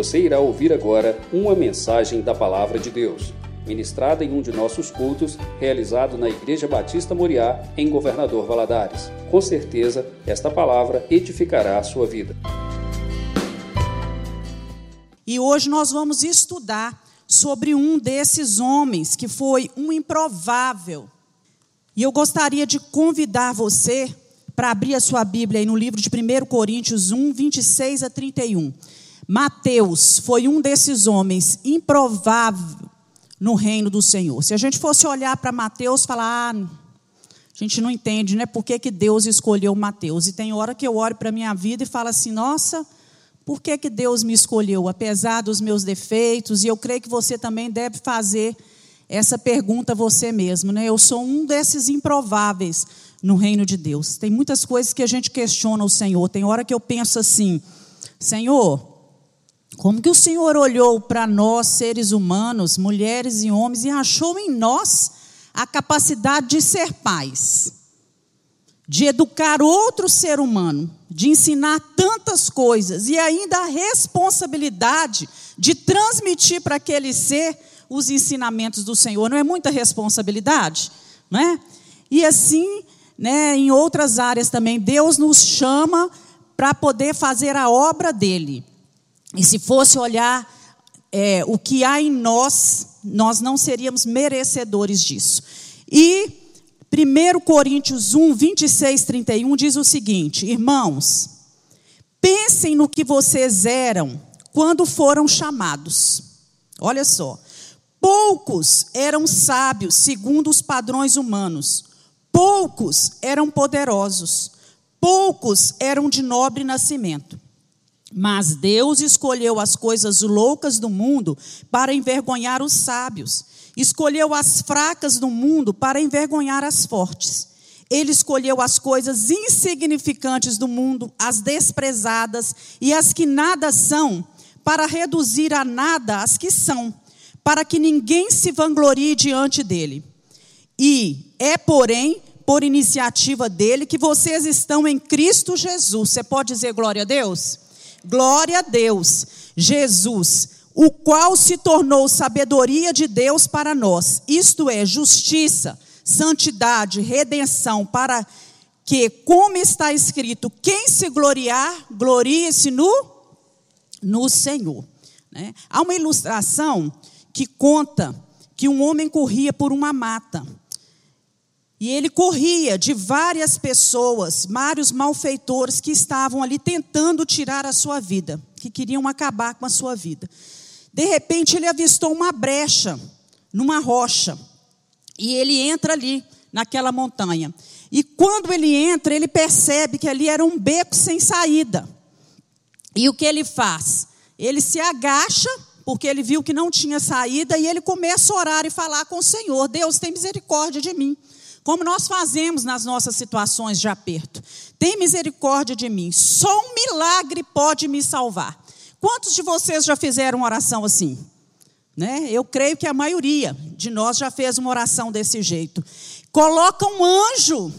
Você irá ouvir agora uma mensagem da Palavra de Deus, ministrada em um de nossos cultos, realizado na Igreja Batista Moriá, em Governador Valadares. Com certeza, esta palavra edificará a sua vida. E hoje nós vamos estudar sobre um desses homens que foi um improvável. E eu gostaria de convidar você para abrir a sua Bíblia aí no livro de 1 Coríntios 1, 26 a 31. Mateus foi um desses homens improvável no reino do Senhor. Se a gente fosse olhar para Mateus e falar, ah, a gente não entende, né? Por que, que Deus escolheu Mateus? E tem hora que eu olho para a minha vida e falo assim, nossa, por que, que Deus me escolheu, apesar dos meus defeitos? E eu creio que você também deve fazer essa pergunta a você mesmo, né? Eu sou um desses improváveis no reino de Deus. Tem muitas coisas que a gente questiona o Senhor. Tem hora que eu penso assim, Senhor, como que o Senhor olhou para nós, seres humanos, mulheres e homens, e achou em nós a capacidade de ser pais, de educar outro ser humano, de ensinar tantas coisas e ainda a responsabilidade de transmitir para aquele ser os ensinamentos do Senhor. Não é muita responsabilidade, não é? E assim, né, em outras áreas também, Deus nos chama para poder fazer a obra dele. E se fosse olhar é, o que há em nós, nós não seríamos merecedores disso. E 1 Coríntios 1, 26, 31 diz o seguinte: Irmãos, pensem no que vocês eram quando foram chamados. Olha só. Poucos eram sábios segundo os padrões humanos, poucos eram poderosos, poucos eram de nobre nascimento. Mas Deus escolheu as coisas loucas do mundo para envergonhar os sábios. Escolheu as fracas do mundo para envergonhar as fortes. Ele escolheu as coisas insignificantes do mundo, as desprezadas e as que nada são, para reduzir a nada as que são, para que ninguém se vanglorie diante dele. E é, porém, por iniciativa dele que vocês estão em Cristo Jesus. Você pode dizer glória a Deus? Glória a Deus, Jesus, o qual se tornou sabedoria de Deus para nós, isto é, justiça, santidade, redenção, para que, como está escrito, quem se gloriar, glorie-se no, no Senhor. Né? Há uma ilustração que conta que um homem corria por uma mata. E ele corria de várias pessoas, vários malfeitores que estavam ali tentando tirar a sua vida, que queriam acabar com a sua vida. De repente, ele avistou uma brecha numa rocha. E ele entra ali, naquela montanha. E quando ele entra, ele percebe que ali era um beco sem saída. E o que ele faz? Ele se agacha, porque ele viu que não tinha saída, e ele começa a orar e falar com o Senhor: Deus, tem misericórdia de mim como nós fazemos nas nossas situações de aperto. Tem misericórdia de mim, só um milagre pode me salvar. Quantos de vocês já fizeram oração assim? Né? Eu creio que a maioria de nós já fez uma oração desse jeito. Coloca um anjo,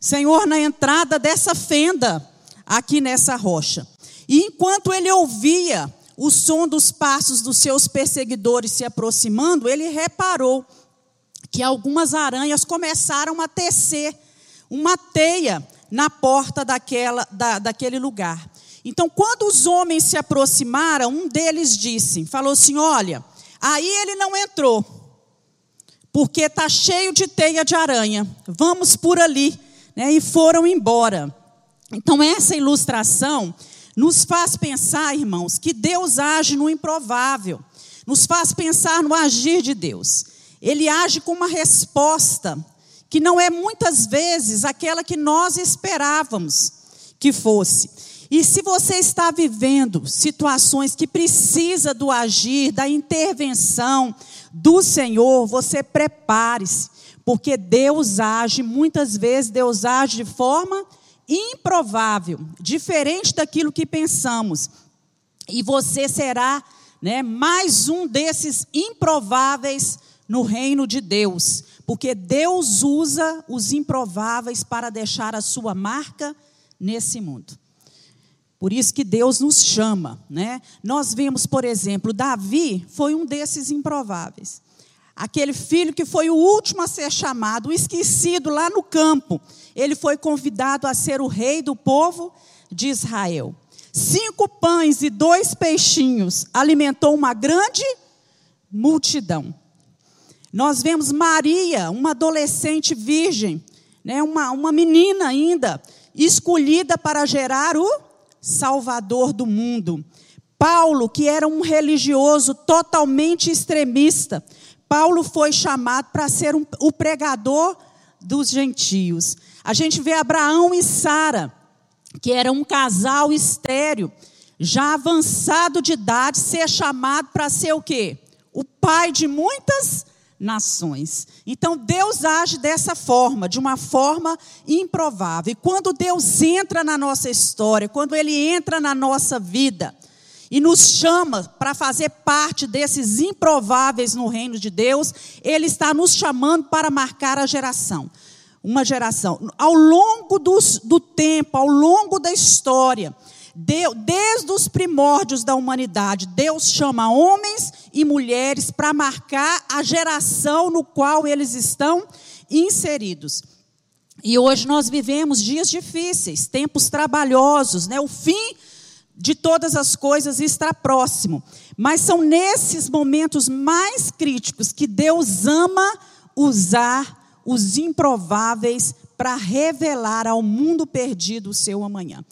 Senhor, na entrada dessa fenda, aqui nessa rocha. E enquanto ele ouvia o som dos passos dos seus perseguidores se aproximando, ele reparou que algumas aranhas começaram a tecer uma teia na porta daquela, da, daquele lugar. Então, quando os homens se aproximaram, um deles disse, falou assim: Olha, aí ele não entrou, porque está cheio de teia de aranha, vamos por ali. Né? E foram embora. Então, essa ilustração nos faz pensar, irmãos, que Deus age no improvável, nos faz pensar no agir de Deus ele age com uma resposta que não é muitas vezes aquela que nós esperávamos que fosse. E se você está vivendo situações que precisa do agir, da intervenção do Senhor, você prepare-se, porque Deus age, muitas vezes Deus age de forma improvável, diferente daquilo que pensamos. E você será, né, mais um desses improváveis no reino de Deus, porque Deus usa os improváveis para deixar a sua marca nesse mundo. Por isso que Deus nos chama, né? Nós vemos, por exemplo, Davi foi um desses improváveis. Aquele filho que foi o último a ser chamado, esquecido lá no campo. Ele foi convidado a ser o rei do povo de Israel. Cinco pães e dois peixinhos alimentou uma grande multidão. Nós vemos Maria, uma adolescente virgem, né, uma, uma menina ainda, escolhida para gerar o Salvador do mundo. Paulo, que era um religioso totalmente extremista, Paulo foi chamado para ser um, o pregador dos gentios. A gente vê Abraão e Sara, que era um casal estéreo, já avançado de idade, ser chamado para ser o quê? O pai de muitas nações. Então Deus age dessa forma, de uma forma improvável. E quando Deus entra na nossa história, quando Ele entra na nossa vida e nos chama para fazer parte desses improváveis no reino de Deus, Ele está nos chamando para marcar a geração. Uma geração. Ao longo do, do tempo, ao longo da história, Deus, desde os primórdios da humanidade, Deus chama homens e mulheres para marcar a geração no qual eles estão inseridos. E hoje nós vivemos dias difíceis, tempos trabalhosos, né? O fim de todas as coisas está próximo. Mas são nesses momentos mais críticos que Deus ama usar os improváveis para revelar ao mundo perdido o seu amanhã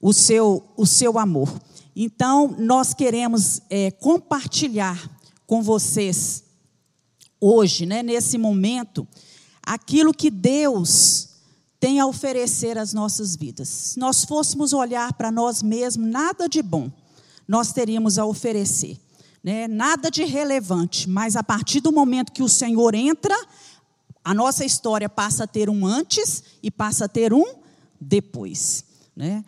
o seu, o seu amor. Então, nós queremos é, compartilhar com vocês, hoje, né, nesse momento, aquilo que Deus tem a oferecer às nossas vidas. Se nós fôssemos olhar para nós mesmos, nada de bom nós teríamos a oferecer. Né? Nada de relevante, mas a partir do momento que o Senhor entra, a nossa história passa a ter um antes e passa a ter um depois. Né?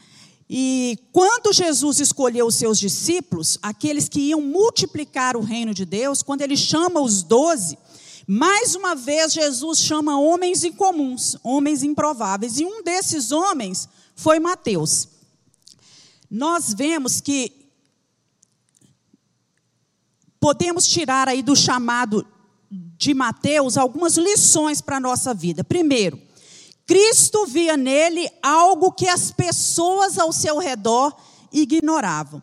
E quando Jesus escolheu os seus discípulos, aqueles que iam multiplicar o reino de Deus, quando ele chama os doze, mais uma vez Jesus chama homens incomuns, homens improváveis. E um desses homens foi Mateus. Nós vemos que podemos tirar aí do chamado de Mateus algumas lições para a nossa vida. Primeiro, Cristo via nele algo que as pessoas ao seu redor ignoravam.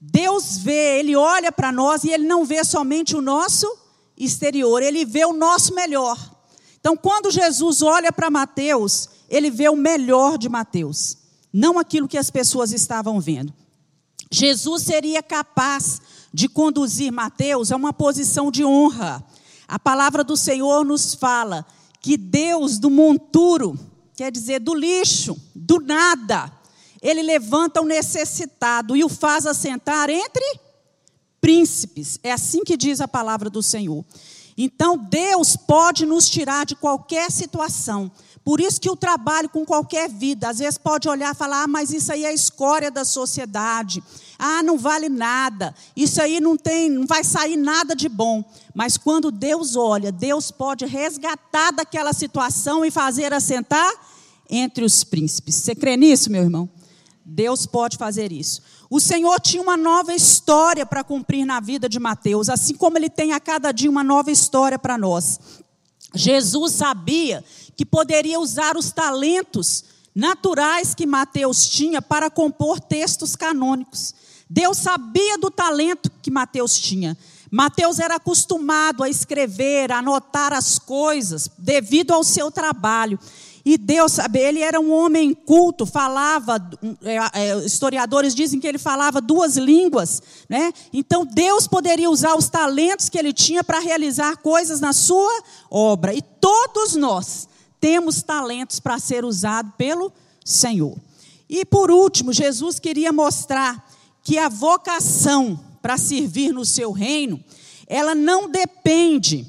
Deus vê, ele olha para nós e ele não vê somente o nosso exterior, ele vê o nosso melhor. Então, quando Jesus olha para Mateus, ele vê o melhor de Mateus, não aquilo que as pessoas estavam vendo. Jesus seria capaz de conduzir Mateus a uma posição de honra. A palavra do Senhor nos fala que Deus do monturo, quer dizer, do lixo, do nada, ele levanta o necessitado e o faz assentar entre príncipes. É assim que diz a palavra do Senhor. Então, Deus pode nos tirar de qualquer situação. Por isso que o trabalho com qualquer vida, às vezes pode olhar e falar: ah, mas isso aí é a escória da sociedade. Ah, não vale nada. Isso aí não tem, não vai sair nada de bom. Mas quando Deus olha, Deus pode resgatar daquela situação e fazer assentar entre os príncipes. Você crê nisso, meu irmão? Deus pode fazer isso. O Senhor tinha uma nova história para cumprir na vida de Mateus, assim como ele tem a cada dia uma nova história para nós. Jesus sabia que poderia usar os talentos naturais que Mateus tinha para compor textos canônicos. Deus sabia do talento que Mateus tinha. Mateus era acostumado a escrever, a anotar as coisas, devido ao seu trabalho. E Deus, sabe, ele era um homem culto, falava, é, é, historiadores dizem que ele falava duas línguas, né? Então Deus poderia usar os talentos que ele tinha para realizar coisas na sua obra. E todos nós temos talentos para ser usado pelo Senhor. E por último, Jesus queria mostrar que a vocação para servir no seu reino, ela não depende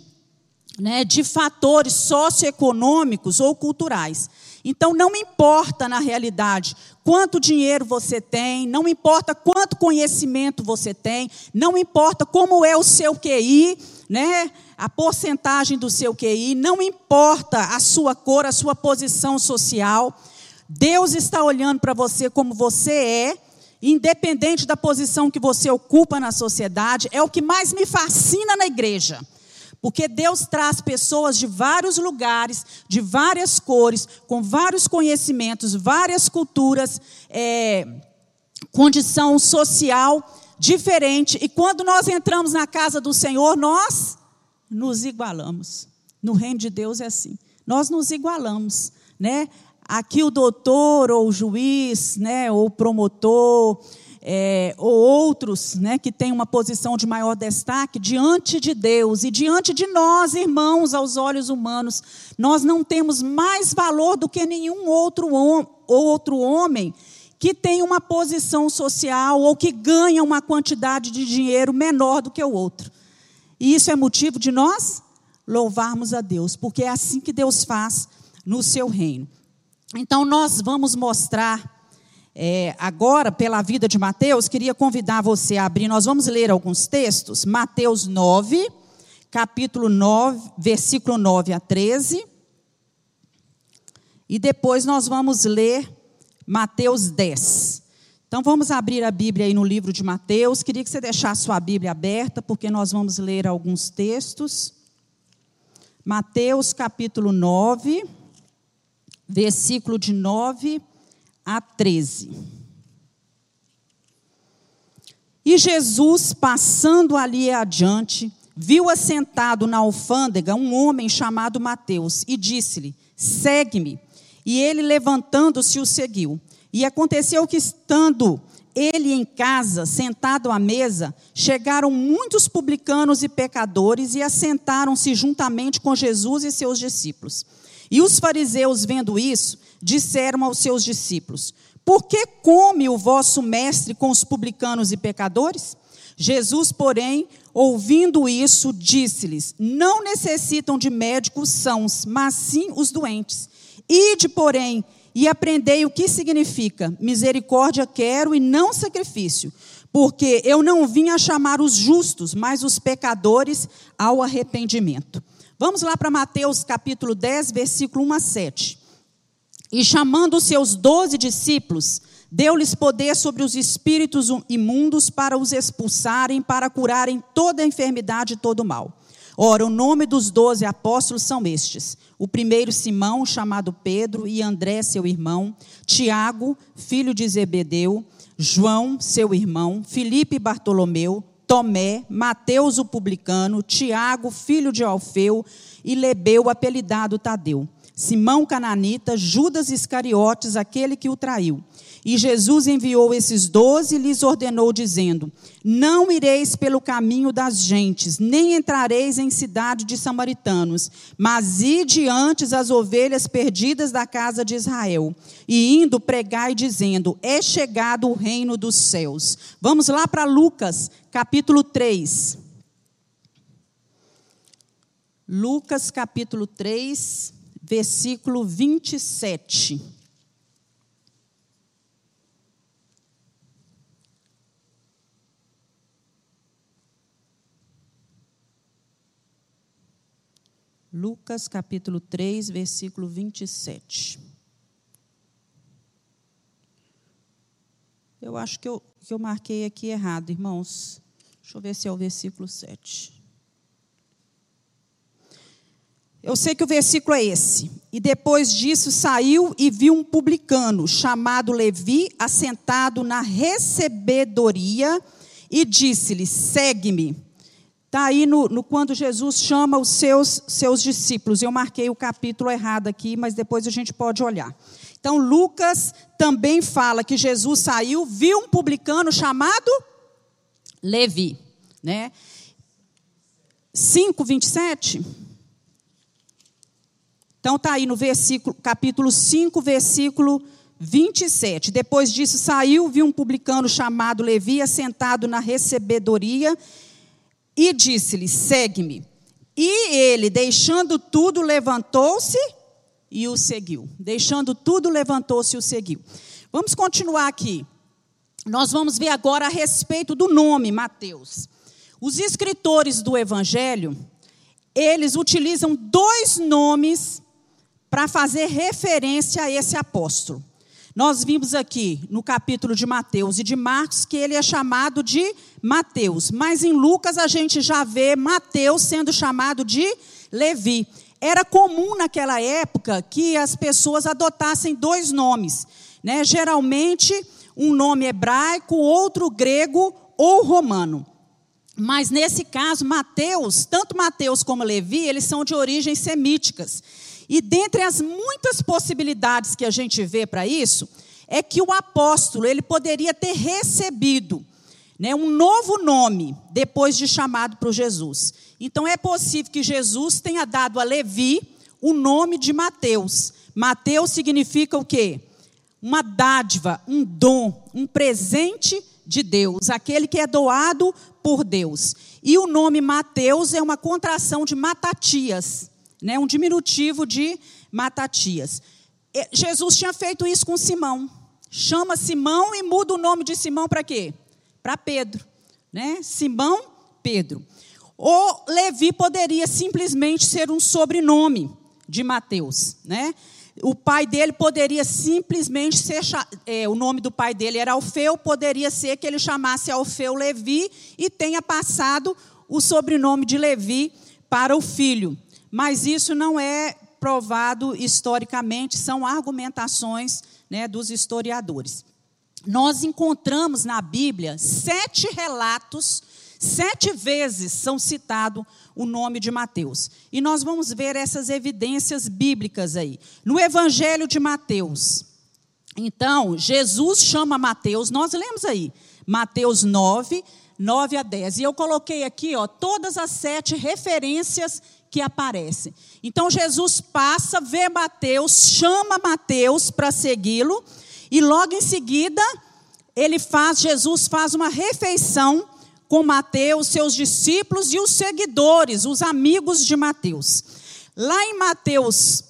né, de fatores socioeconômicos ou culturais. Então, não importa na realidade quanto dinheiro você tem, não importa quanto conhecimento você tem, não importa como é o seu QI, né, a porcentagem do seu QI, não importa a sua cor, a sua posição social. Deus está olhando para você como você é, independente da posição que você ocupa na sociedade. É o que mais me fascina na igreja. Porque Deus traz pessoas de vários lugares, de várias cores, com vários conhecimentos, várias culturas, é, condição social diferente. E quando nós entramos na casa do Senhor, nós nos igualamos. No reino de Deus é assim. Nós nos igualamos, né? Aqui o doutor ou o juiz, né, ou o promotor, é, ou outros né, que têm uma posição de maior destaque, diante de Deus e diante de nós, irmãos, aos olhos humanos, nós não temos mais valor do que nenhum outro, outro homem que tem uma posição social ou que ganha uma quantidade de dinheiro menor do que o outro. E isso é motivo de nós louvarmos a Deus, porque é assim que Deus faz no seu reino. Então, nós vamos mostrar é, agora, pela vida de Mateus, queria convidar você a abrir, nós vamos ler alguns textos. Mateus 9, capítulo 9, versículo 9 a 13. E depois nós vamos ler Mateus 10. Então vamos abrir a Bíblia aí no livro de Mateus. Queria que você deixasse sua Bíblia aberta, porque nós vamos ler alguns textos. Mateus capítulo 9, versículo de 9 a 13. E Jesus, passando ali adiante, viu assentado na alfândega um homem chamado Mateus e disse-lhe: Segue-me. E ele, levantando-se, o seguiu. E aconteceu que, estando ele em casa, sentado à mesa, chegaram muitos publicanos e pecadores e assentaram-se juntamente com Jesus e seus discípulos. E os fariseus, vendo isso, disseram aos seus discípulos: Por que come o vosso mestre com os publicanos e pecadores? Jesus, porém, ouvindo isso, disse-lhes: Não necessitam de médicos sãos, mas sim os doentes. Ide, porém, e aprendei o que significa: misericórdia quero e não sacrifício, porque eu não vim a chamar os justos, mas os pecadores ao arrependimento. Vamos lá para Mateus capítulo 10, versículo 1 a 7. E chamando os seus doze discípulos, deu-lhes poder sobre os espíritos imundos para os expulsarem, para curarem toda a enfermidade e todo o mal. Ora, o nome dos doze apóstolos são estes: o primeiro Simão, chamado Pedro, e André, seu irmão, Tiago, filho de Zebedeu, João, seu irmão, Filipe e Bartolomeu, Tomé, Mateus o publicano, Tiago, filho de Alfeu, e Lebeu, apelidado Tadeu. Simão Cananita, Judas Iscariotes, aquele que o traiu. E Jesus enviou esses doze e lhes ordenou, dizendo: Não ireis pelo caminho das gentes, nem entrareis em cidade de samaritanos, mas ide antes as ovelhas perdidas da casa de Israel. E indo, pregai, dizendo: É chegado o reino dos céus. Vamos lá para Lucas, capítulo 3. Lucas, capítulo 3 versículo 27. Lucas capítulo 3, versículo 27. Eu acho que eu, que eu marquei aqui errado, irmãos. Deixa eu ver se é o versículo 7. Eu sei que o versículo é esse. E depois disso saiu e viu um publicano chamado Levi assentado na recebedoria e disse-lhe: Segue-me. Está aí no, no, quando Jesus chama os seus, seus discípulos. Eu marquei o capítulo errado aqui, mas depois a gente pode olhar. Então, Lucas também fala que Jesus saiu, viu um publicano chamado Levi. Né? 5, 27. Então está aí no versículo, capítulo 5, versículo 27. Depois disso saiu, viu um publicano chamado Levi sentado na recebedoria e disse-lhe: "Segue-me". E ele, deixando tudo, levantou-se e o seguiu. Deixando tudo, levantou-se e o seguiu. Vamos continuar aqui. Nós vamos ver agora a respeito do nome Mateus. Os escritores do evangelho, eles utilizam dois nomes para fazer referência a esse apóstolo. Nós vimos aqui no capítulo de Mateus e de Marcos que ele é chamado de Mateus, mas em Lucas a gente já vê Mateus sendo chamado de Levi. Era comum naquela época que as pessoas adotassem dois nomes, né? geralmente um nome hebraico, outro grego ou romano. Mas nesse caso, Mateus, tanto Mateus como Levi, eles são de origens semíticas. E dentre as muitas possibilidades que a gente vê para isso, é que o apóstolo ele poderia ter recebido né, um novo nome depois de chamado por Jesus. Então é possível que Jesus tenha dado a Levi o nome de Mateus. Mateus significa o quê? Uma dádiva, um dom, um presente de Deus, aquele que é doado por Deus. E o nome Mateus é uma contração de Matatias, né, um diminutivo de Matatias. Jesus tinha feito isso com Simão. Chama Simão e muda o nome de Simão para quê? Para Pedro. Né? Simão, Pedro. Ou Levi poderia simplesmente ser um sobrenome de Mateus. Né? O pai dele poderia simplesmente ser. É, o nome do pai dele era Alfeu, poderia ser que ele chamasse Alfeu Levi e tenha passado o sobrenome de Levi para o filho mas isso não é provado historicamente, são argumentações né, dos historiadores. Nós encontramos na Bíblia sete relatos, sete vezes são citado o nome de Mateus. E nós vamos ver essas evidências bíblicas aí. No Evangelho de Mateus. Então, Jesus chama Mateus, nós lemos aí, Mateus 9, 9 a 10. E eu coloquei aqui ó, todas as sete referências que aparece. Então Jesus passa, vê Mateus, chama Mateus para segui-lo, e logo em seguida ele faz, Jesus faz uma refeição com Mateus, seus discípulos e os seguidores, os amigos de Mateus. Lá em Mateus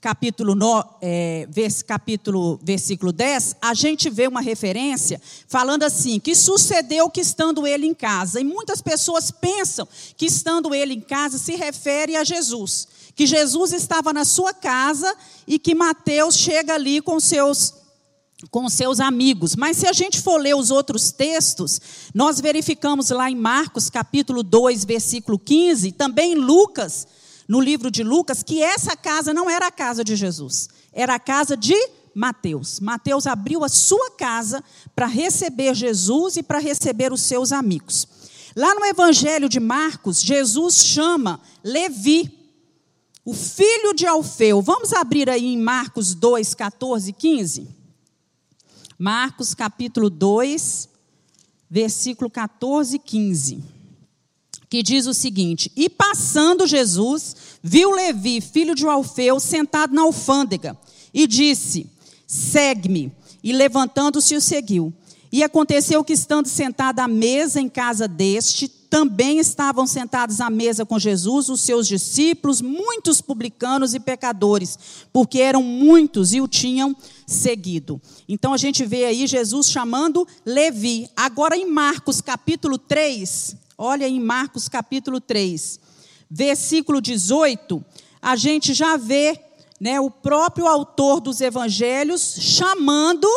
capítulo, no, é, vers, capítulo, versículo 10, a gente vê uma referência falando assim: que sucedeu que estando ele em casa. E muitas pessoas pensam que estando ele em casa se refere a Jesus. Que Jesus estava na sua casa e que Mateus chega ali com seus com seus amigos. Mas se a gente for ler os outros textos, nós verificamos lá em Marcos capítulo 2, versículo 15, também Lucas no livro de Lucas que essa casa não era a casa de Jesus, era a casa de Mateus. Mateus abriu a sua casa para receber Jesus e para receber os seus amigos. Lá no Evangelho de Marcos, Jesus chama Levi, o filho de Alfeu. Vamos abrir aí em Marcos 2, 14 e 15? Marcos capítulo 2, versículo 14 e 15 que diz o seguinte: E passando Jesus, viu Levi, filho de Alfeu, sentado na alfândega, e disse: Segue-me. E levantando-se, o seguiu. E aconteceu que, estando sentado à mesa em casa deste, também estavam sentados à mesa com Jesus os seus discípulos, muitos publicanos e pecadores, porque eram muitos e o tinham seguido. Então a gente vê aí Jesus chamando Levi. Agora em Marcos capítulo 3, Olha em Marcos capítulo 3, versículo 18, a gente já vê né, o próprio autor dos evangelhos chamando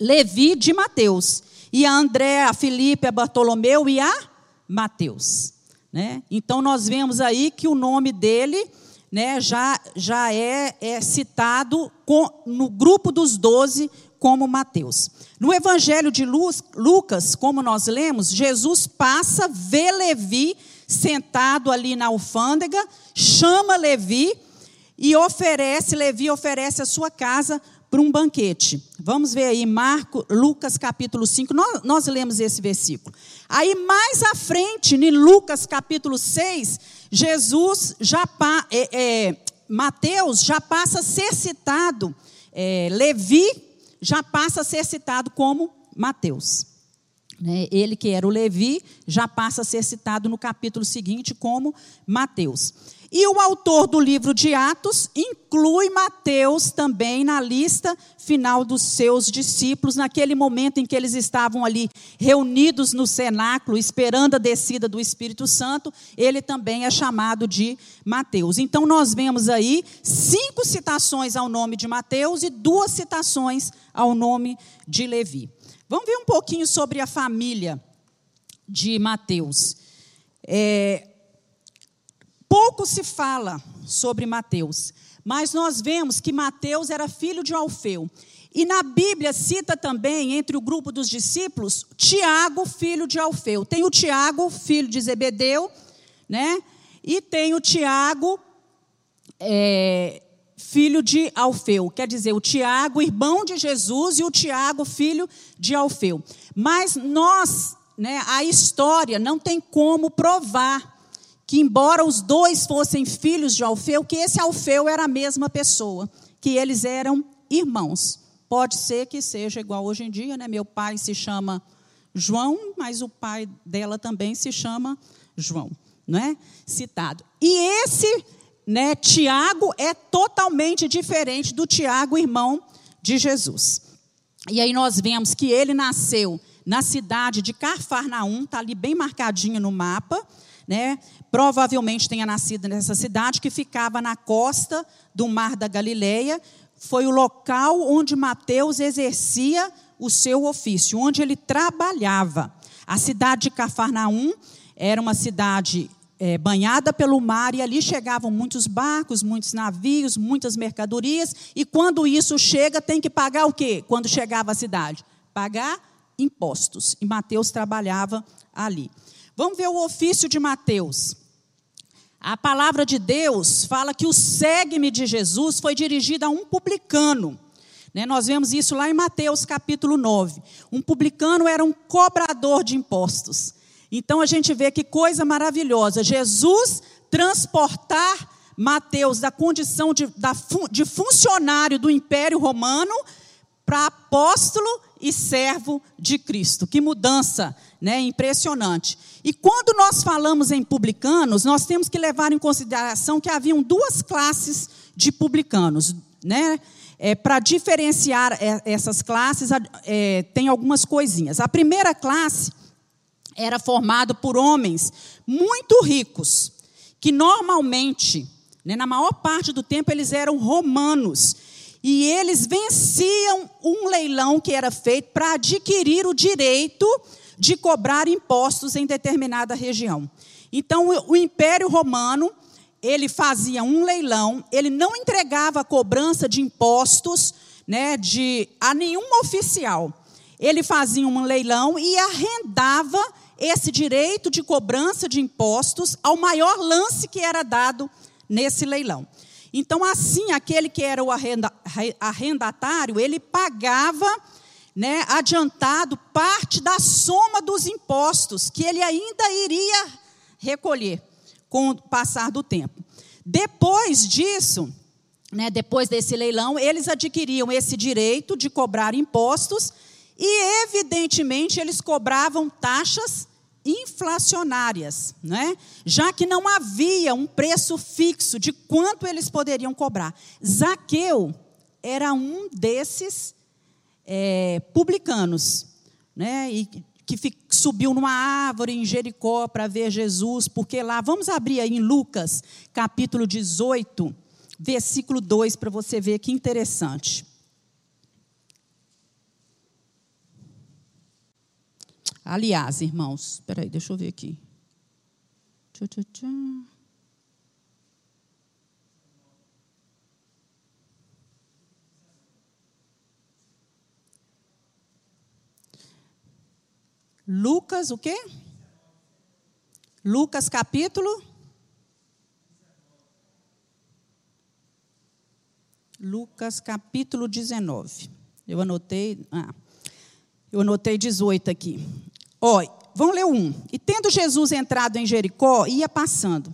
Levi de Mateus. E a André, a Filipe, a Bartolomeu e a Mateus. Né? Então nós vemos aí que o nome dele né, já, já é, é citado com, no grupo dos doze como Mateus. No Evangelho de Lucas, como nós lemos, Jesus passa, vê Levi sentado ali na alfândega, chama Levi e oferece, Levi oferece a sua casa para um banquete. Vamos ver aí, Marco, Lucas capítulo 5, nós, nós lemos esse versículo. Aí mais à frente, em Lucas capítulo 6, Jesus já, é, é, Mateus já passa a ser citado, é, Levi já passa a ser citado como Mateus. né, ele que era o Levi, já passa a ser citado no capítulo seguinte como Mateus. E o autor do livro de Atos inclui Mateus também na lista final dos seus discípulos, naquele momento em que eles estavam ali reunidos no cenáculo, esperando a descida do Espírito Santo, ele também é chamado de Mateus. Então nós vemos aí cinco citações ao nome de Mateus e duas citações ao nome de Levi. Vamos ver um pouquinho sobre a família de Mateus. É, pouco se fala sobre Mateus, mas nós vemos que Mateus era filho de Alfeu. E na Bíblia cita também, entre o grupo dos discípulos, Tiago, filho de Alfeu. Tem o Tiago, filho de Zebedeu, né? E tem o Tiago, é, filho de Alfeu. Quer dizer, o Tiago, irmão de Jesus, e o Tiago, filho de Alfeu. Mas nós, né, a história não tem como provar que, embora os dois fossem filhos de Alfeu, que esse Alfeu era a mesma pessoa, que eles eram irmãos. Pode ser que seja igual hoje em dia, né? Meu pai se chama João, mas o pai dela também se chama João, não é? Citado. E esse né, Tiago é totalmente diferente do Tiago, irmão de Jesus. E aí nós vemos que ele nasceu na cidade de Carfarnaum, está ali bem marcadinho no mapa, né? Provavelmente tenha nascido nessa cidade que ficava na costa do Mar da Galileia. Foi o local onde Mateus exercia o seu ofício, onde ele trabalhava. A cidade de Cafarnaum era uma cidade é, banhada pelo mar, e ali chegavam muitos barcos, muitos navios, muitas mercadorias, e quando isso chega, tem que pagar o quê? Quando chegava à cidade? Pagar impostos. E Mateus trabalhava ali. Vamos ver o ofício de Mateus. A palavra de Deus fala que o segue-me de Jesus foi dirigido a um publicano. Né, nós vemos isso lá em Mateus capítulo 9. Um publicano era um cobrador de impostos. Então a gente vê que coisa maravilhosa. Jesus transportar Mateus da condição de, da, de funcionário do Império Romano para apóstolo e servo de Cristo. Que mudança, né? Impressionante. E quando nós falamos em publicanos, nós temos que levar em consideração que haviam duas classes de publicanos, né? É, para diferenciar é, essas classes, é, tem algumas coisinhas. A primeira classe era formado por homens muito ricos, que normalmente, né, na maior parte do tempo, eles eram romanos. E eles venciam um leilão que era feito para adquirir o direito de cobrar impostos em determinada região. Então, o Império Romano, ele fazia um leilão, ele não entregava a cobrança de impostos né, de, a nenhum oficial. Ele fazia um leilão e arrendava esse direito de cobrança de impostos ao maior lance que era dado nesse leilão. Então, assim, aquele que era o arrenda, arrendatário, ele pagava né, adiantado parte da soma dos impostos que ele ainda iria recolher com o passar do tempo. Depois disso, né, depois desse leilão, eles adquiriam esse direito de cobrar impostos e, evidentemente, eles cobravam taxas inflacionárias, né? já que não havia um preço fixo de quanto eles poderiam cobrar. Zaqueu era um desses é, publicanos, né? e que subiu numa árvore em Jericó para ver Jesus, porque lá, vamos abrir aí em Lucas, capítulo 18, versículo 2, para você ver que interessante. Aliás, irmãos, espera aí, deixa eu ver aqui. Tchau, tchau, tchau. Lucas, o quê? Lucas capítulo Lucas capítulo 19. Eu anotei, ah, eu anotei 18 aqui. Ó, vamos ler um. E tendo Jesus entrado em Jericó, ia passando.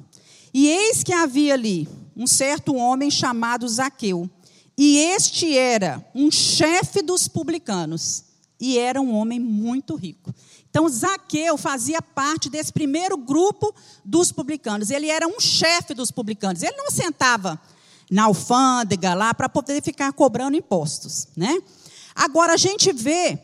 E eis que havia ali um certo homem chamado Zaqueu. E este era um chefe dos publicanos. e era um homem muito rico. Então, Zaqueu fazia parte desse primeiro grupo dos publicanos. Ele era um chefe dos publicanos. Ele não sentava na alfândega lá para poder ficar cobrando impostos, né? Agora a gente vê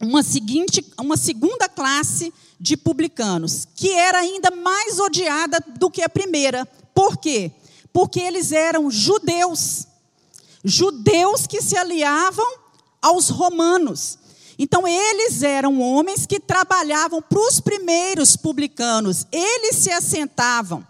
uma seguinte, uma segunda classe de publicanos, que era ainda mais odiada do que a primeira. Por quê? Porque eles eram judeus. Judeus que se aliavam aos romanos. Então, eles eram homens que trabalhavam para os primeiros publicanos. Eles se assentavam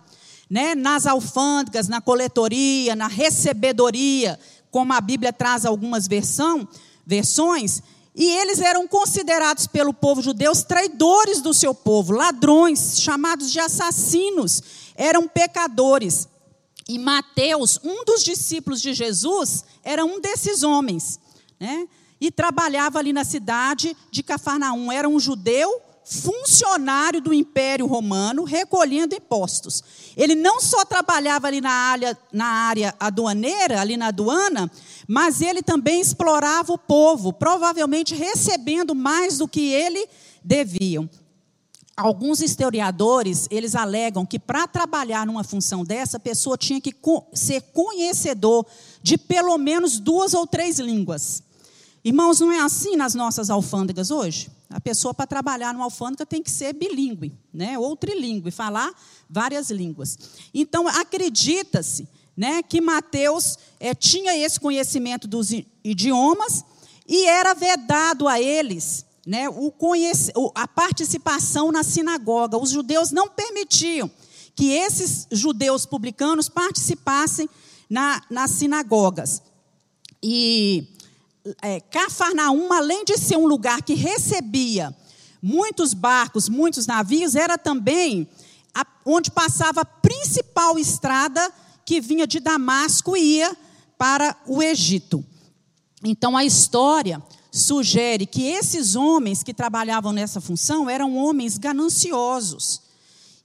né, nas alfândegas, na coletoria, na recebedoria, como a Bíblia traz algumas versão, versões, e eles eram considerados pelo povo judeu traidores do seu povo, ladrões, chamados de assassinos, eram pecadores. E Mateus, um dos discípulos de Jesus, era um desses homens, né? E trabalhava ali na cidade de Cafarnaum. Era um judeu funcionário do Império Romano, recolhendo impostos. Ele não só trabalhava ali na área, na área aduaneira, ali na aduana, mas ele também explorava o povo, provavelmente recebendo mais do que ele deviam. Alguns historiadores, eles alegam que para trabalhar numa função dessa, a pessoa tinha que ser conhecedor de pelo menos duas ou três línguas. Irmãos, não é assim nas nossas alfândegas hoje? A pessoa, para trabalhar numa alfândega, tem que ser bilíngue, né? ou trilíngue, falar várias línguas. Então, acredita-se né, que Mateus é, tinha esse conhecimento dos idiomas e era vedado a eles né, o conhece, a participação na sinagoga. Os judeus não permitiam que esses judeus publicanos participassem na, nas sinagogas. E é, Cafarnaum, além de ser um lugar que recebia muitos barcos, muitos navios, era também a, onde passava a principal estrada que vinha de Damasco e ia para o Egito. Então a história sugere que esses homens que trabalhavam nessa função eram homens gananciosos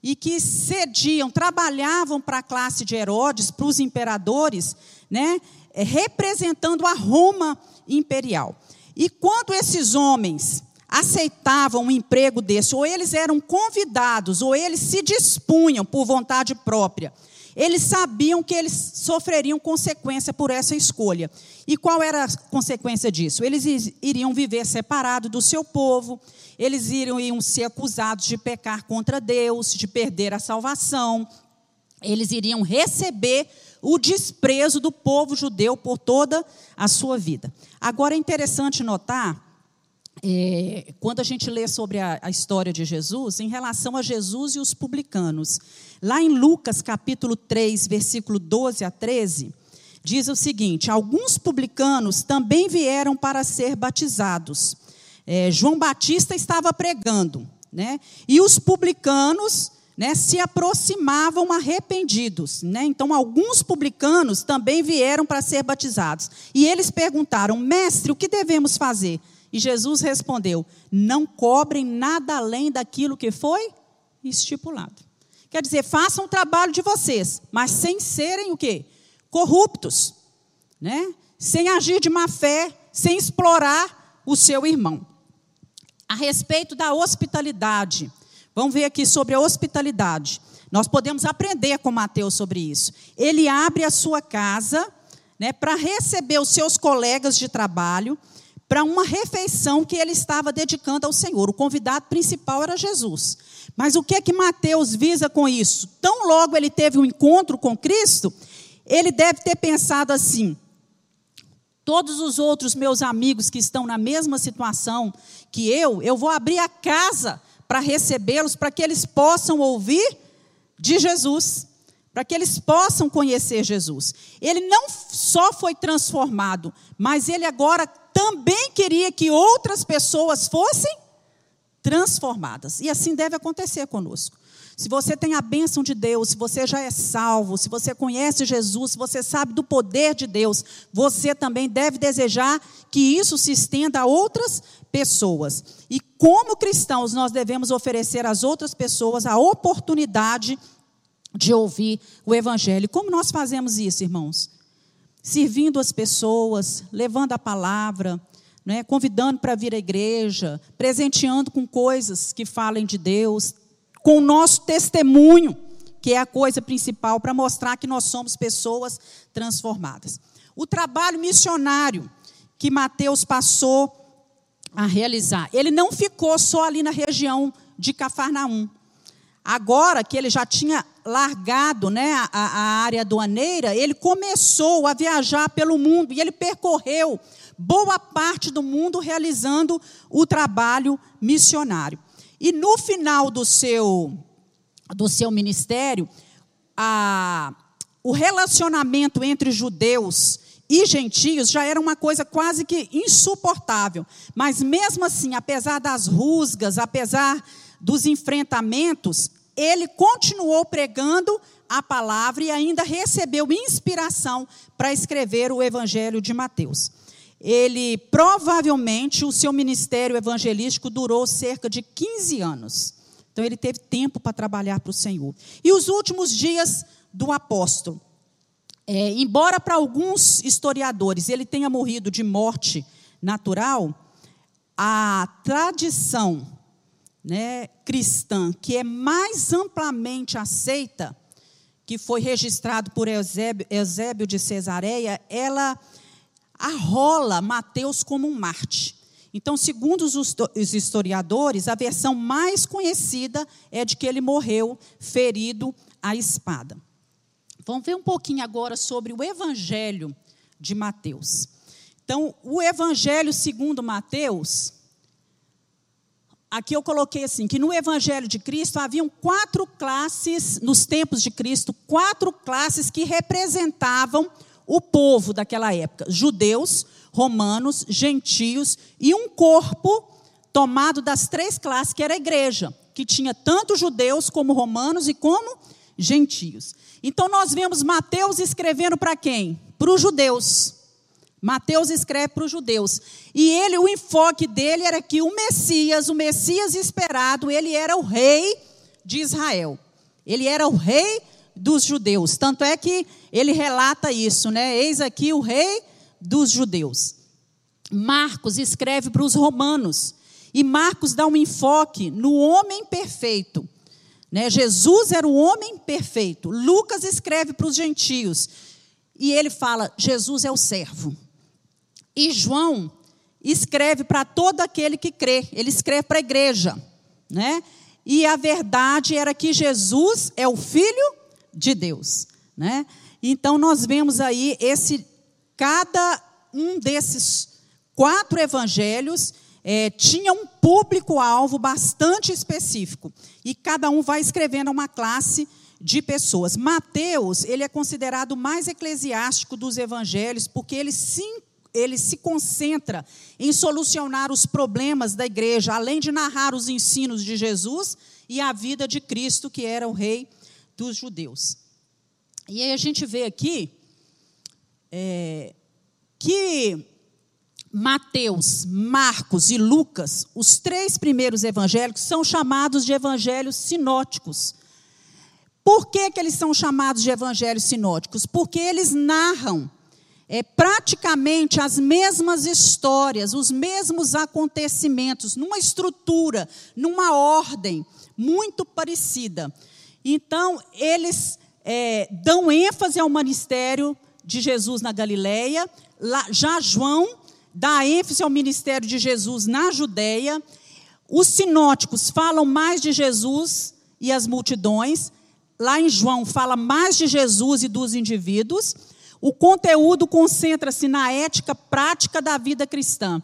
e que cediam, trabalhavam para a classe de Herodes, para os imperadores, né, representando a Roma imperial. E quando esses homens aceitavam um emprego desse, ou eles eram convidados, ou eles se dispunham por vontade própria, eles sabiam que eles sofreriam consequência por essa escolha. E qual era a consequência disso? Eles iriam viver separados do seu povo, eles iriam ser acusados de pecar contra Deus, de perder a salvação, eles iriam receber o desprezo do povo judeu por toda a sua vida. Agora é interessante notar, é, quando a gente lê sobre a, a história de Jesus, em relação a Jesus e os publicanos. Lá em Lucas capítulo 3, versículo 12 a 13, diz o seguinte: Alguns publicanos também vieram para ser batizados. É, João Batista estava pregando, né? E os publicanos né, se aproximavam arrependidos. Né? Então, alguns publicanos também vieram para ser batizados. E eles perguntaram: Mestre, o que devemos fazer? E Jesus respondeu: Não cobrem nada além daquilo que foi estipulado. Quer dizer, façam o trabalho de vocês, mas sem serem o quê? Corruptos, né? Sem agir de má fé, sem explorar o seu irmão. A respeito da hospitalidade, Vamos ver aqui sobre a hospitalidade. Nós podemos aprender com Mateus sobre isso. Ele abre a sua casa né, para receber os seus colegas de trabalho para uma refeição que ele estava dedicando ao Senhor. O convidado principal era Jesus. Mas o que é que Mateus visa com isso? Tão logo ele teve um encontro com Cristo, ele deve ter pensado assim: todos os outros meus amigos que estão na mesma situação que eu, eu vou abrir a casa para recebê-los, para que eles possam ouvir de Jesus, para que eles possam conhecer Jesus. Ele não só foi transformado, mas ele agora também queria que outras pessoas fossem transformadas. E assim deve acontecer conosco. Se você tem a bênção de Deus, se você já é salvo, se você conhece Jesus, se você sabe do poder de Deus, você também deve desejar que isso se estenda a outras pessoas. E como cristãos, nós devemos oferecer às outras pessoas a oportunidade de ouvir o Evangelho. Como nós fazemos isso, irmãos? Servindo as pessoas, levando a palavra, né, convidando para vir à igreja, presenteando com coisas que falem de Deus, com o nosso testemunho, que é a coisa principal para mostrar que nós somos pessoas transformadas. O trabalho missionário que Mateus passou a realizar, ele não ficou só ali na região de Cafarnaum. Agora que ele já tinha largado né, a, a área aduaneira, ele começou a viajar pelo mundo e ele percorreu boa parte do mundo realizando o trabalho missionário. E no final do seu, do seu ministério, a, o relacionamento entre judeus e gentios já era uma coisa quase que insuportável. Mas mesmo assim, apesar das rusgas, apesar dos enfrentamentos, ele continuou pregando a palavra e ainda recebeu inspiração para escrever o Evangelho de Mateus ele provavelmente o seu ministério evangelístico durou cerca de 15 anos. Então ele teve tempo para trabalhar para o Senhor. E os últimos dias do apóstolo. É, embora para alguns historiadores ele tenha morrido de morte natural, a tradição né, cristã que é mais amplamente aceita, que foi registrado por Eusébio, Eusébio de Cesareia, ela arrola Mateus como um Marte. Então, segundo os historiadores, a versão mais conhecida é de que ele morreu ferido à espada. Vamos ver um pouquinho agora sobre o Evangelho de Mateus. Então, o Evangelho segundo Mateus, aqui eu coloquei assim, que no Evangelho de Cristo haviam quatro classes, nos tempos de Cristo, quatro classes que representavam o povo daquela época: judeus, romanos, gentios e um corpo tomado das três classes, que era a igreja, que tinha tanto judeus como romanos e como gentios. Então nós vemos Mateus escrevendo para quem? Para os judeus. Mateus escreve para os judeus. E ele, o enfoque dele era que o Messias, o Messias esperado, ele era o rei de Israel. Ele era o rei dos judeus. Tanto é que ele relata isso, né? Eis aqui o rei dos judeus. Marcos escreve para os romanos. E Marcos dá um enfoque no homem perfeito. Né? Jesus era o homem perfeito. Lucas escreve para os gentios. E ele fala: Jesus é o servo. E João escreve para todo aquele que crê. Ele escreve para a igreja. Né? E a verdade era que Jesus é o Filho de Deus, né? Então nós vemos aí esse cada um desses quatro evangelhos é, tinha um público-alvo bastante específico e cada um vai escrevendo uma classe de pessoas. Mateus ele é considerado mais eclesiástico dos evangelhos porque ele se ele se concentra em solucionar os problemas da igreja, além de narrar os ensinos de Jesus e a vida de Cristo, que era o rei dos judeus. E aí a gente vê aqui é, que Mateus, Marcos e Lucas, os três primeiros evangélicos, são chamados de evangelhos sinóticos. Por que, que eles são chamados de evangelhos sinóticos? Porque eles narram é, praticamente as mesmas histórias, os mesmos acontecimentos, numa estrutura, numa ordem muito parecida. Então, eles é, dão ênfase ao ministério de Jesus na Galileia, lá, já João dá ênfase ao ministério de Jesus na Judéia. Os sinóticos falam mais de Jesus e as multidões. Lá em João fala mais de Jesus e dos indivíduos. O conteúdo concentra-se na ética prática da vida cristã.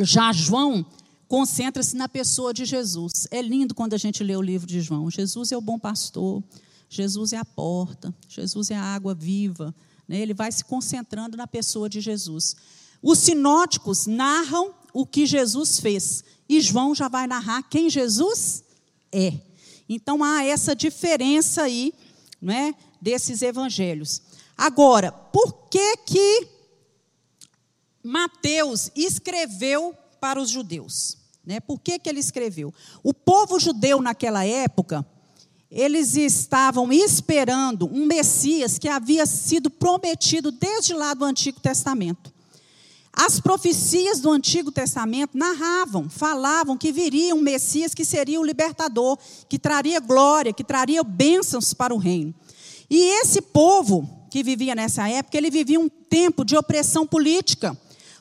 Já João concentra-se na pessoa de Jesus. É lindo quando a gente lê o livro de João. Jesus é o bom pastor, Jesus é a porta, Jesus é a água viva. Né? Ele vai se concentrando na pessoa de Jesus. Os sinóticos narram o que Jesus fez. E João já vai narrar quem Jesus é. Então há essa diferença aí, não é, desses evangelhos. Agora, por que que Mateus escreveu para os judeus? Né? Por que, que ele escreveu? O povo judeu naquela época, eles estavam esperando um Messias que havia sido prometido desde lá do Antigo Testamento. As profecias do Antigo Testamento narravam, falavam que viria um Messias que seria o libertador, que traria glória, que traria bênçãos para o reino. E esse povo que vivia nessa época, ele vivia um tempo de opressão política,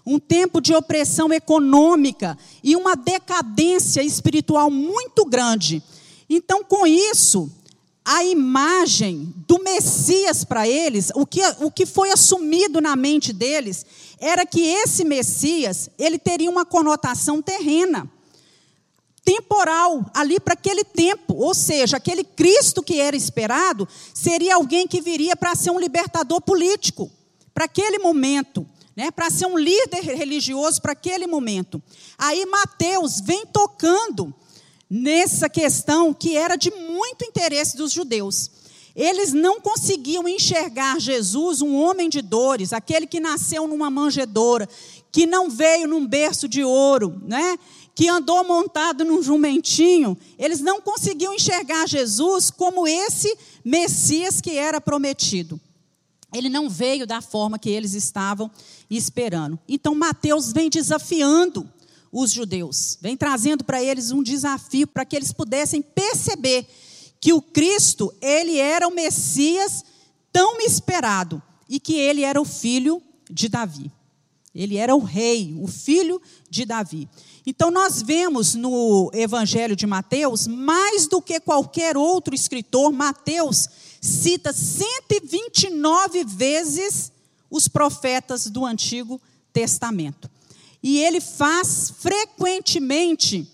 um tempo de opressão econômica e uma decadência espiritual muito grande. Então, com isso, a imagem do Messias para eles, o que, o que foi assumido na mente deles, era que esse Messias, ele teria uma conotação terrena, temporal, ali para aquele tempo. Ou seja, aquele Cristo que era esperado, seria alguém que viria para ser um libertador político, para aquele momento. Né, para ser um líder religioso para aquele momento. Aí Mateus vem tocando nessa questão que era de muito interesse dos judeus. Eles não conseguiam enxergar Jesus, um homem de dores, aquele que nasceu numa manjedoura, que não veio num berço de ouro, né? que andou montado num jumentinho, eles não conseguiam enxergar Jesus como esse Messias que era prometido. Ele não veio da forma que eles estavam esperando. Então Mateus vem desafiando os judeus. Vem trazendo para eles um desafio para que eles pudessem perceber que o Cristo, ele era o Messias tão esperado e que ele era o filho de Davi. Ele era o rei, o filho de Davi. Então nós vemos no Evangelho de Mateus, mais do que qualquer outro escritor, Mateus cita 129 vezes os profetas do Antigo Testamento. E ele faz frequentemente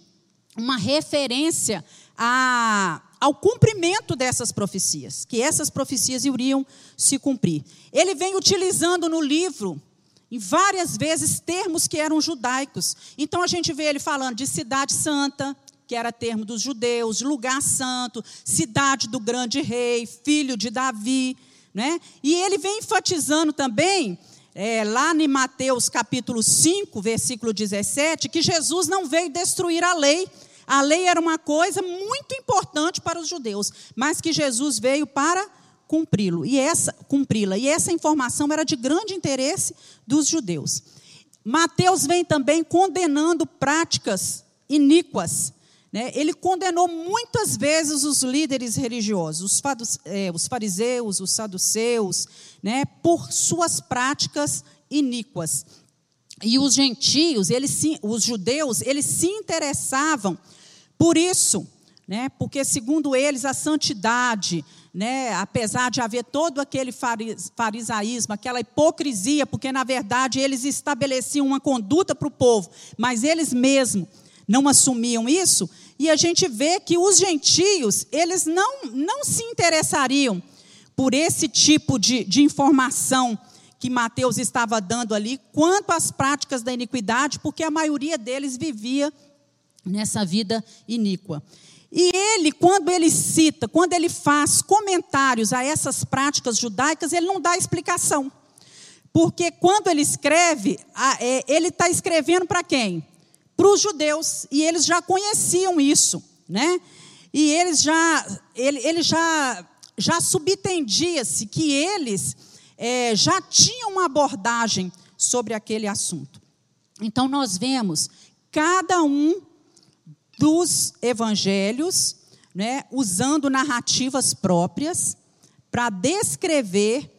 uma referência a, ao cumprimento dessas profecias, que essas profecias iriam se cumprir. Ele vem utilizando no livro, em várias vezes, termos que eram judaicos. Então a gente vê ele falando de cidade santa, que era termo dos judeus, lugar santo, cidade do grande rei, filho de Davi. Né? E ele vem enfatizando também é, lá em Mateus capítulo 5, versículo 17, que Jesus não veio destruir a lei. A lei era uma coisa muito importante para os judeus, mas que Jesus veio para cumpri-lo. E essa cumpri-la. E essa informação era de grande interesse dos judeus. Mateus vem também condenando práticas iníquas né? Ele condenou muitas vezes os líderes religiosos, os, é, os fariseus, os saduceus, né? por suas práticas iníquas. E os gentios, eles os judeus, eles se interessavam por isso, né? porque segundo eles a santidade, né, apesar de haver todo aquele farisaísmo, aquela hipocrisia, porque na verdade eles estabeleciam uma conduta para o povo, mas eles mesmos não assumiam isso, e a gente vê que os gentios, eles não, não se interessariam por esse tipo de, de informação que Mateus estava dando ali, quanto às práticas da iniquidade, porque a maioria deles vivia nessa vida iníqua. E ele, quando ele cita, quando ele faz comentários a essas práticas judaicas, ele não dá explicação. Porque quando ele escreve, é, ele está escrevendo para quem? Para os judeus, e eles já conheciam isso, né? E eles já, ele, ele já, já subtendia-se que eles é, já tinham uma abordagem sobre aquele assunto. Então nós vemos cada um dos evangelhos, né, usando narrativas próprias para descrever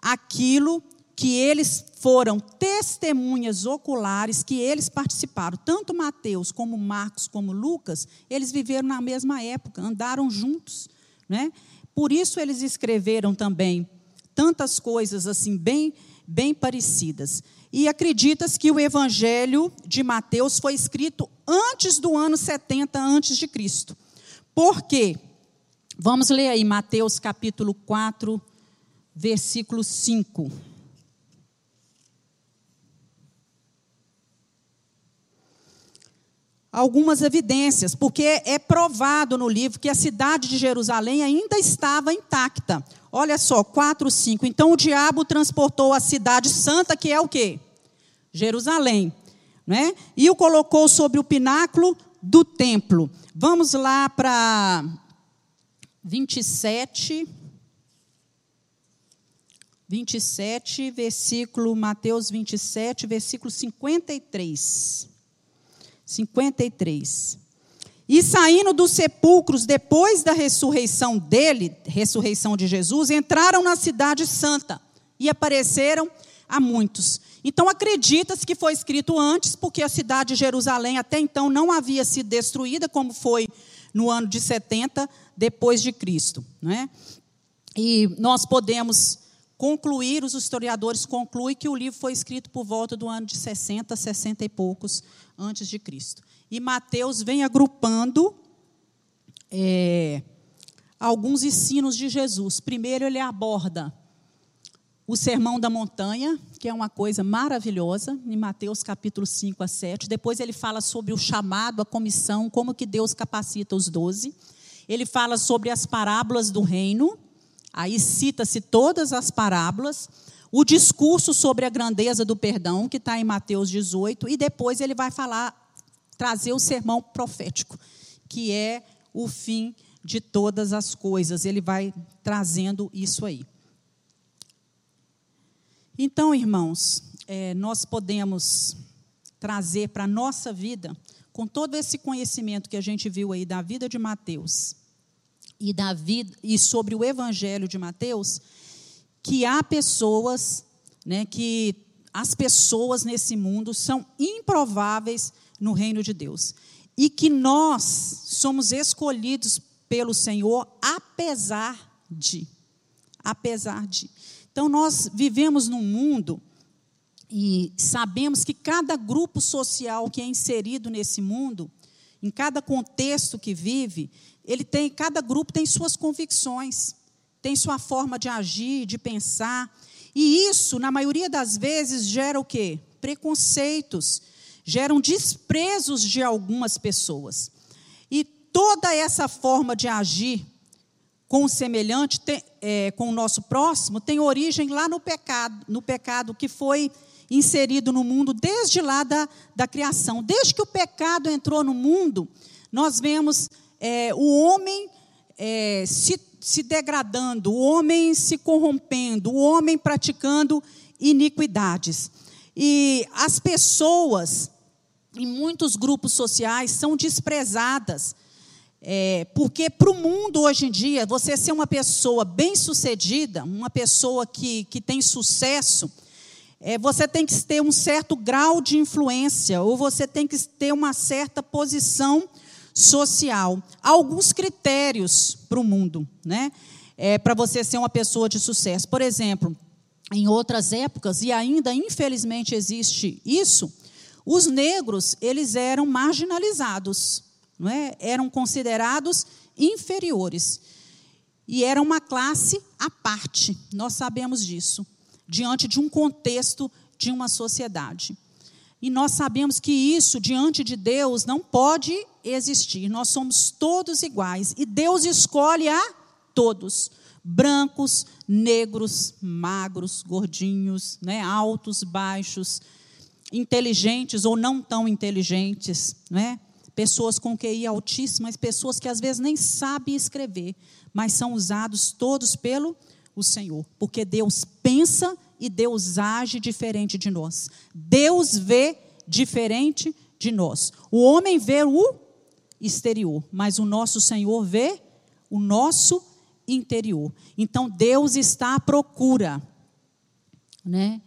aquilo que eles foram testemunhas oculares que eles participaram. Tanto Mateus como Marcos como Lucas, eles viveram na mesma época, andaram juntos, né? Por isso eles escreveram também tantas coisas assim bem bem parecidas. E acreditas que o evangelho de Mateus foi escrito antes do ano 70 antes de Cristo. Por quê? Vamos ler aí Mateus capítulo 4, versículo 5. Algumas evidências, porque é provado no livro que a cidade de Jerusalém ainda estava intacta. Olha só, 4, 5. Então o diabo transportou a cidade santa, que é o quê? Jerusalém. Né? E o colocou sobre o pináculo do templo. Vamos lá para 27. 27, versículo, Mateus 27, versículo 53. 53. E saindo dos sepulcros depois da ressurreição dele, ressurreição de Jesus, entraram na cidade santa e apareceram a muitos. Então acredita-se que foi escrito antes, porque a cidade de Jerusalém até então não havia sido destruída, como foi no ano de 70 depois de Cristo, não é? E nós podemos concluir, os historiadores concluem que o livro foi escrito por volta do ano de 60, 60 e poucos antes de Cristo. E Mateus vem agrupando é, alguns ensinos de Jesus. Primeiro, ele aborda o Sermão da Montanha, que é uma coisa maravilhosa, em Mateus capítulo 5 a 7. Depois ele fala sobre o chamado, a comissão, como que Deus capacita os doze. Ele fala sobre as parábolas do reino, aí cita-se todas as parábolas. O discurso sobre a grandeza do perdão, que está em Mateus 18, e depois ele vai falar trazer o sermão profético, que é o fim de todas as coisas. Ele vai trazendo isso aí. Então, irmãos, é, nós podemos trazer para a nossa vida, com todo esse conhecimento que a gente viu aí da vida de Mateus e da vida e sobre o Evangelho de Mateus, que há pessoas, né, que as pessoas nesse mundo são improváveis no reino de Deus. E que nós somos escolhidos pelo Senhor apesar de. Apesar de. Então, nós vivemos num mundo e sabemos que cada grupo social que é inserido nesse mundo, em cada contexto que vive, ele tem, cada grupo tem suas convicções, tem sua forma de agir, de pensar. E isso, na maioria das vezes, gera o quê? Preconceitos, geram desprezos de algumas pessoas. E toda essa forma de agir com o semelhante, tem, é, com o nosso próximo, tem origem lá no pecado, no pecado que foi inserido no mundo desde lá da, da criação. Desde que o pecado entrou no mundo, nós vemos é, o homem é, se, se degradando, o homem se corrompendo, o homem praticando iniquidades. E as pessoas em muitos grupos sociais são desprezadas. É, porque para o mundo hoje em dia, você ser uma pessoa bem-sucedida, uma pessoa que, que tem sucesso, é, você tem que ter um certo grau de influência, ou você tem que ter uma certa posição social. Alguns critérios para o mundo, né? É, para você ser uma pessoa de sucesso. Por exemplo, em outras épocas, e ainda infelizmente existe isso, os negros, eles eram marginalizados, não é? eram considerados inferiores. E era uma classe à parte, nós sabemos disso, diante de um contexto de uma sociedade. E nós sabemos que isso, diante de Deus, não pode existir. Nós somos todos iguais. E Deus escolhe a todos: brancos, negros, magros, gordinhos, né, altos, baixos, inteligentes ou não tão inteligentes, né? pessoas com QI altíssimo, mas pessoas que às vezes nem sabem escrever, mas são usados todos pelo o Senhor, porque Deus pensa e Deus age diferente de nós. Deus vê diferente de nós. O homem vê o exterior, mas o nosso Senhor vê o nosso interior. Então Deus está à procura, né?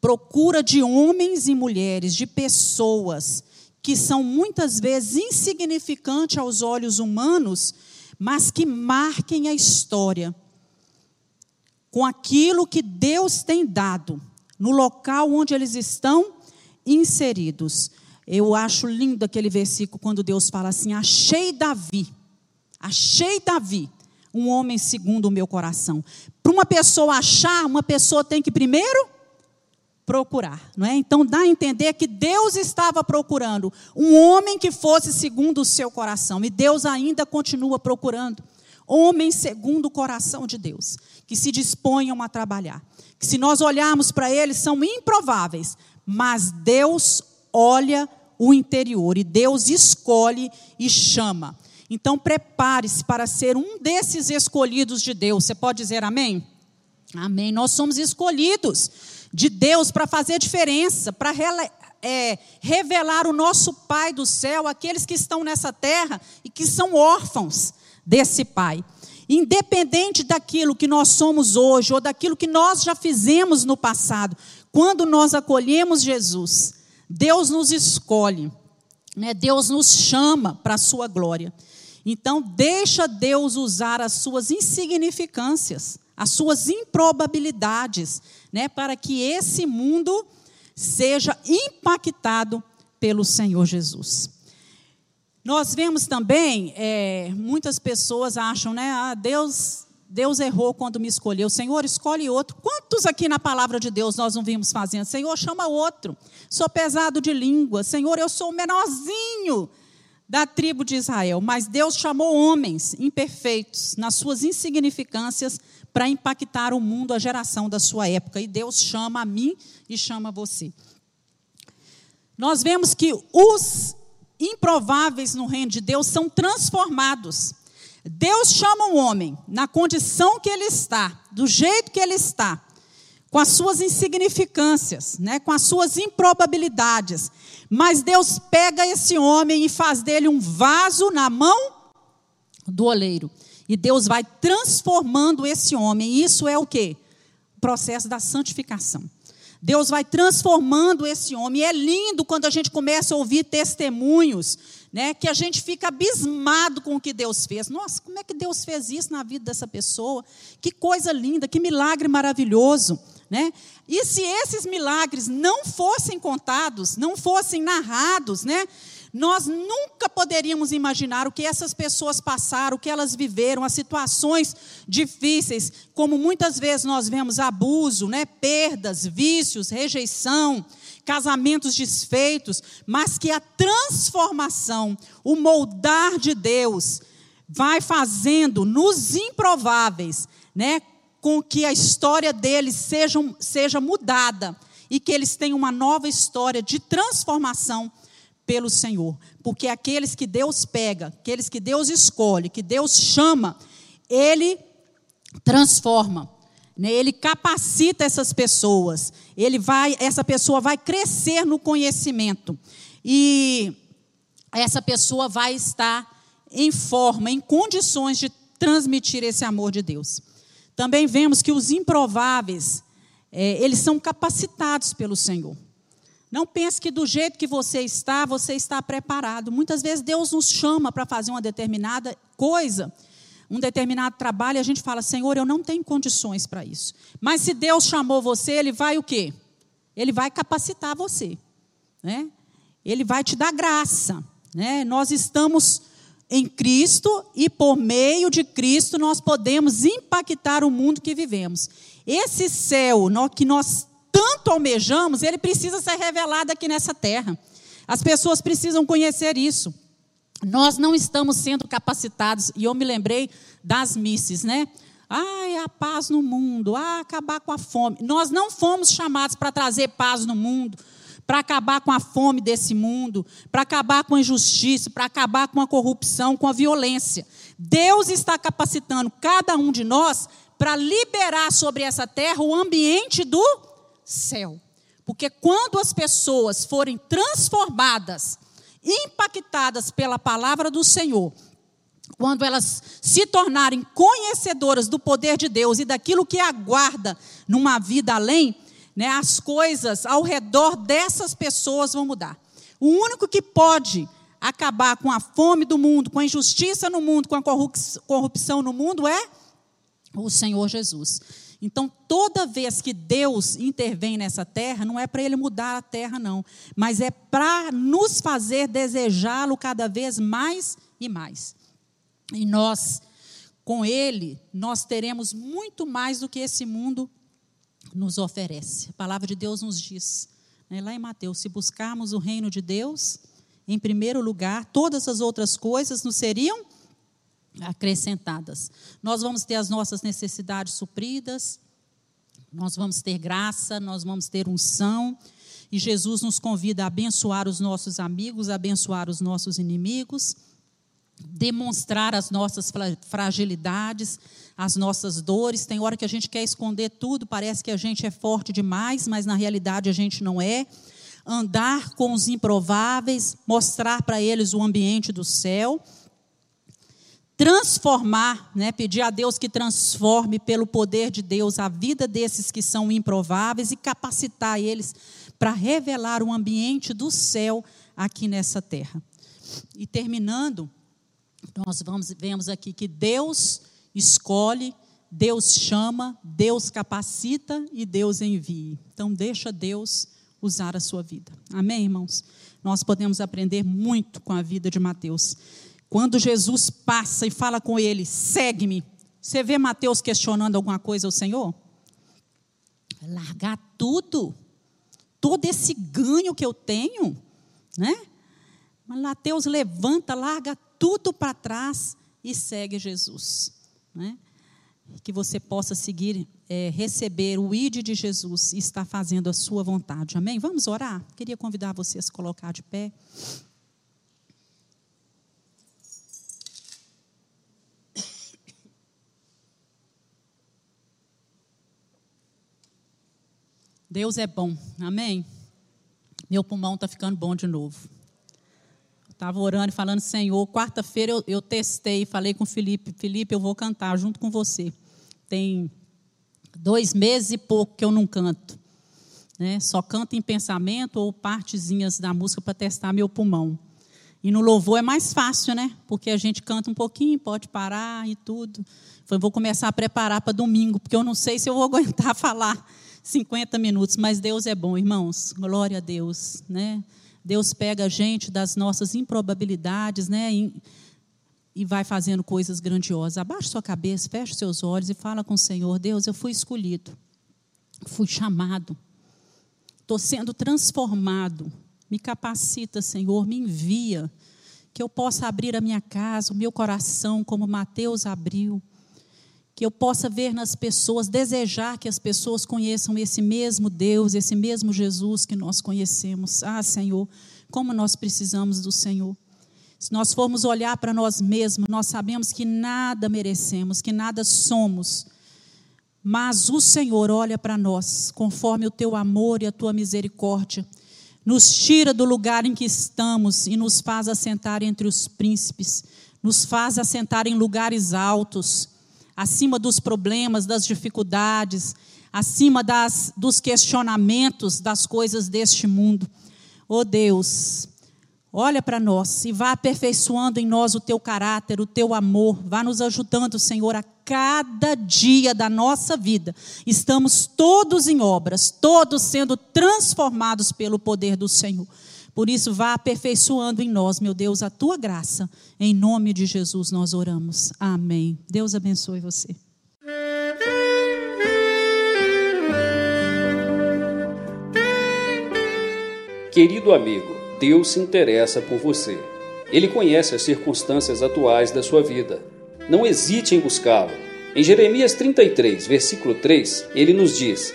procura de homens e mulheres, de pessoas que são muitas vezes insignificantes aos olhos humanos, mas que marquem a história com aquilo que Deus tem dado no local onde eles estão inseridos. Eu acho lindo aquele versículo quando Deus fala assim: Achei Davi, achei Davi, um homem segundo o meu coração. Para uma pessoa achar, uma pessoa tem que primeiro procurar, não é? Então dá a entender que Deus estava procurando um homem que fosse segundo o seu coração e Deus ainda continua procurando homens segundo o coração de Deus, que se disponham a trabalhar. Que se nós olharmos para eles são improváveis, mas Deus olha o interior e Deus escolhe e chama. Então prepare-se para ser um desses escolhidos de Deus. Você pode dizer amém? Amém. Nós somos escolhidos de Deus para fazer diferença, para é, revelar o nosso Pai do céu, aqueles que estão nessa terra e que são órfãos desse Pai. Independente daquilo que nós somos hoje ou daquilo que nós já fizemos no passado, quando nós acolhemos Jesus, Deus nos escolhe, né? Deus nos chama para a sua glória. Então, deixa Deus usar as suas insignificâncias, as suas improbabilidades, né? para que esse mundo seja impactado pelo Senhor Jesus. Nós vemos também, é, muitas pessoas acham, né, ah, Deus, Deus errou quando me escolheu. Senhor, escolhe outro. Quantos aqui na palavra de Deus nós não vimos fazendo? Senhor, chama outro. Sou pesado de língua. Senhor, eu sou o menorzinho da tribo de Israel. Mas Deus chamou homens imperfeitos, nas suas insignificâncias, para impactar o mundo, a geração da sua época. E Deus chama a mim e chama você. Nós vemos que os improváveis no reino de Deus são transformados. Deus chama um homem na condição que ele está, do jeito que ele está, com as suas insignificâncias, né, com as suas improbabilidades. Mas Deus pega esse homem e faz dele um vaso na mão do oleiro. E Deus vai transformando esse homem. Isso é o que? O processo da santificação. Deus vai transformando esse homem. E é lindo quando a gente começa a ouvir testemunhos, né, que a gente fica abismado com o que Deus fez. Nossa, como é que Deus fez isso na vida dessa pessoa? Que coisa linda, que milagre maravilhoso. Né? E se esses milagres não fossem contados, não fossem narrados, né? nós nunca poderíamos imaginar o que essas pessoas passaram, o que elas viveram, as situações difíceis, como muitas vezes nós vemos abuso, né? perdas, vícios, rejeição, casamentos desfeitos, mas que a transformação, o moldar de Deus, vai fazendo nos improváveis, né? com que a história deles seja, seja mudada e que eles tenham uma nova história de transformação pelo Senhor. Porque aqueles que Deus pega, aqueles que Deus escolhe, que Deus chama, Ele transforma. Né? Ele capacita essas pessoas. Ele vai, essa pessoa vai crescer no conhecimento. E essa pessoa vai estar em forma, em condições de transmitir esse amor de Deus. Também vemos que os improváveis, é, eles são capacitados pelo Senhor. Não pense que do jeito que você está, você está preparado. Muitas vezes Deus nos chama para fazer uma determinada coisa, um determinado trabalho, e a gente fala, Senhor, eu não tenho condições para isso. Mas se Deus chamou você, Ele vai o quê? Ele vai capacitar você. Né? Ele vai te dar graça. Né? Nós estamos em Cristo e por meio de Cristo nós podemos impactar o mundo que vivemos. Esse céu que nós tanto almejamos, ele precisa ser revelado aqui nessa terra. As pessoas precisam conhecer isso. Nós não estamos sendo capacitados, e eu me lembrei das misses, né? Ai, a paz no mundo, ah, acabar com a fome. Nós não fomos chamados para trazer paz no mundo, para acabar com a fome desse mundo, para acabar com a injustiça, para acabar com a corrupção, com a violência. Deus está capacitando cada um de nós para liberar sobre essa terra o ambiente do céu. Porque quando as pessoas forem transformadas, impactadas pela palavra do Senhor, quando elas se tornarem conhecedoras do poder de Deus e daquilo que aguarda numa vida além, né, as coisas ao redor dessas pessoas vão mudar. O único que pode acabar com a fome do mundo, com a injustiça no mundo, com a corrupção no mundo é o Senhor Jesus. Então, toda vez que Deus intervém nessa terra, não é para Ele mudar a terra, não, mas é para nos fazer desejá-lo cada vez mais e mais. E nós, com Ele, nós teremos muito mais do que esse mundo nos oferece. A palavra de Deus nos diz, né, lá em Mateus: se buscarmos o reino de Deus, em primeiro lugar, todas as outras coisas nos seriam acrescentadas. Nós vamos ter as nossas necessidades supridas, nós vamos ter graça, nós vamos ter unção. E Jesus nos convida a abençoar os nossos amigos, a abençoar os nossos inimigos. demonstrar as nossas fragilidades, as nossas dores. Tem hora que a gente quer esconder tudo, parece que a gente é forte demais, mas na realidade a gente não é. Andar com os improváveis, mostrar para eles o ambiente do céu. Transformar, né, pedir a Deus que transforme pelo poder de Deus a vida desses que são improváveis e capacitar eles para revelar o ambiente do céu aqui nessa terra. E terminando, nós vamos, vemos aqui que Deus escolhe, Deus chama, Deus capacita e Deus envia. Então, deixa Deus usar a sua vida. Amém, irmãos? Nós podemos aprender muito com a vida de Mateus. Quando Jesus passa e fala com ele, segue-me. Você vê Mateus questionando alguma coisa ao Senhor? Largar tudo, todo esse ganho que eu tenho, né? Mas Mateus levanta, larga tudo para trás e segue Jesus. Né? Que você possa seguir, é, receber o ID de Jesus e estar fazendo a sua vontade. Amém? Vamos orar? Queria convidar você a se colocar de pé. Deus é bom, amém? Meu pulmão está ficando bom de novo. Estava orando e falando, Senhor, quarta-feira eu, eu testei, falei com o Felipe, Felipe, eu vou cantar junto com você. Tem dois meses e pouco que eu não canto. Né? Só canto em pensamento ou partezinhas da música para testar meu pulmão. E no louvor é mais fácil, né? Porque a gente canta um pouquinho, pode parar e tudo. Falei, vou começar a preparar para domingo, porque eu não sei se eu vou aguentar falar 50 minutos, mas Deus é bom, irmãos. Glória a Deus, né? Deus pega a gente das nossas improbabilidades, né? E, vai fazendo coisas grandiosas. Abaixe sua cabeça, feche seus olhos e fala com o Senhor: Deus, eu fui escolhido, fui chamado, estou sendo transformado. Me capacita, Senhor, me envia, que eu possa abrir a minha casa, o meu coração, como Mateus abriu que eu possa ver nas pessoas, desejar que as pessoas conheçam esse mesmo Deus, esse mesmo Jesus que nós conhecemos. Ah, Senhor, como nós precisamos do Senhor. Se nós formos olhar para nós mesmos, nós sabemos que nada merecemos, que nada somos. Mas o Senhor olha para nós, conforme o teu amor e a tua misericórdia, nos tira do lugar em que estamos e nos faz assentar entre os príncipes, nos faz assentar em lugares altos acima dos problemas, das dificuldades, acima das, dos questionamentos das coisas deste mundo. Oh Deus, olha para nós e vá aperfeiçoando em nós o teu caráter, o teu amor, vá nos ajudando, Senhor, a cada dia da nossa vida. Estamos todos em obras, todos sendo transformados pelo poder do Senhor. Por isso, vá aperfeiçoando em nós, meu Deus, a tua graça. Em nome de Jesus nós oramos. Amém. Deus abençoe você. Querido amigo, Deus se interessa por você. Ele conhece as circunstâncias atuais da sua vida. Não hesite em buscá-lo. Em Jeremias 33, versículo 3, ele nos diz: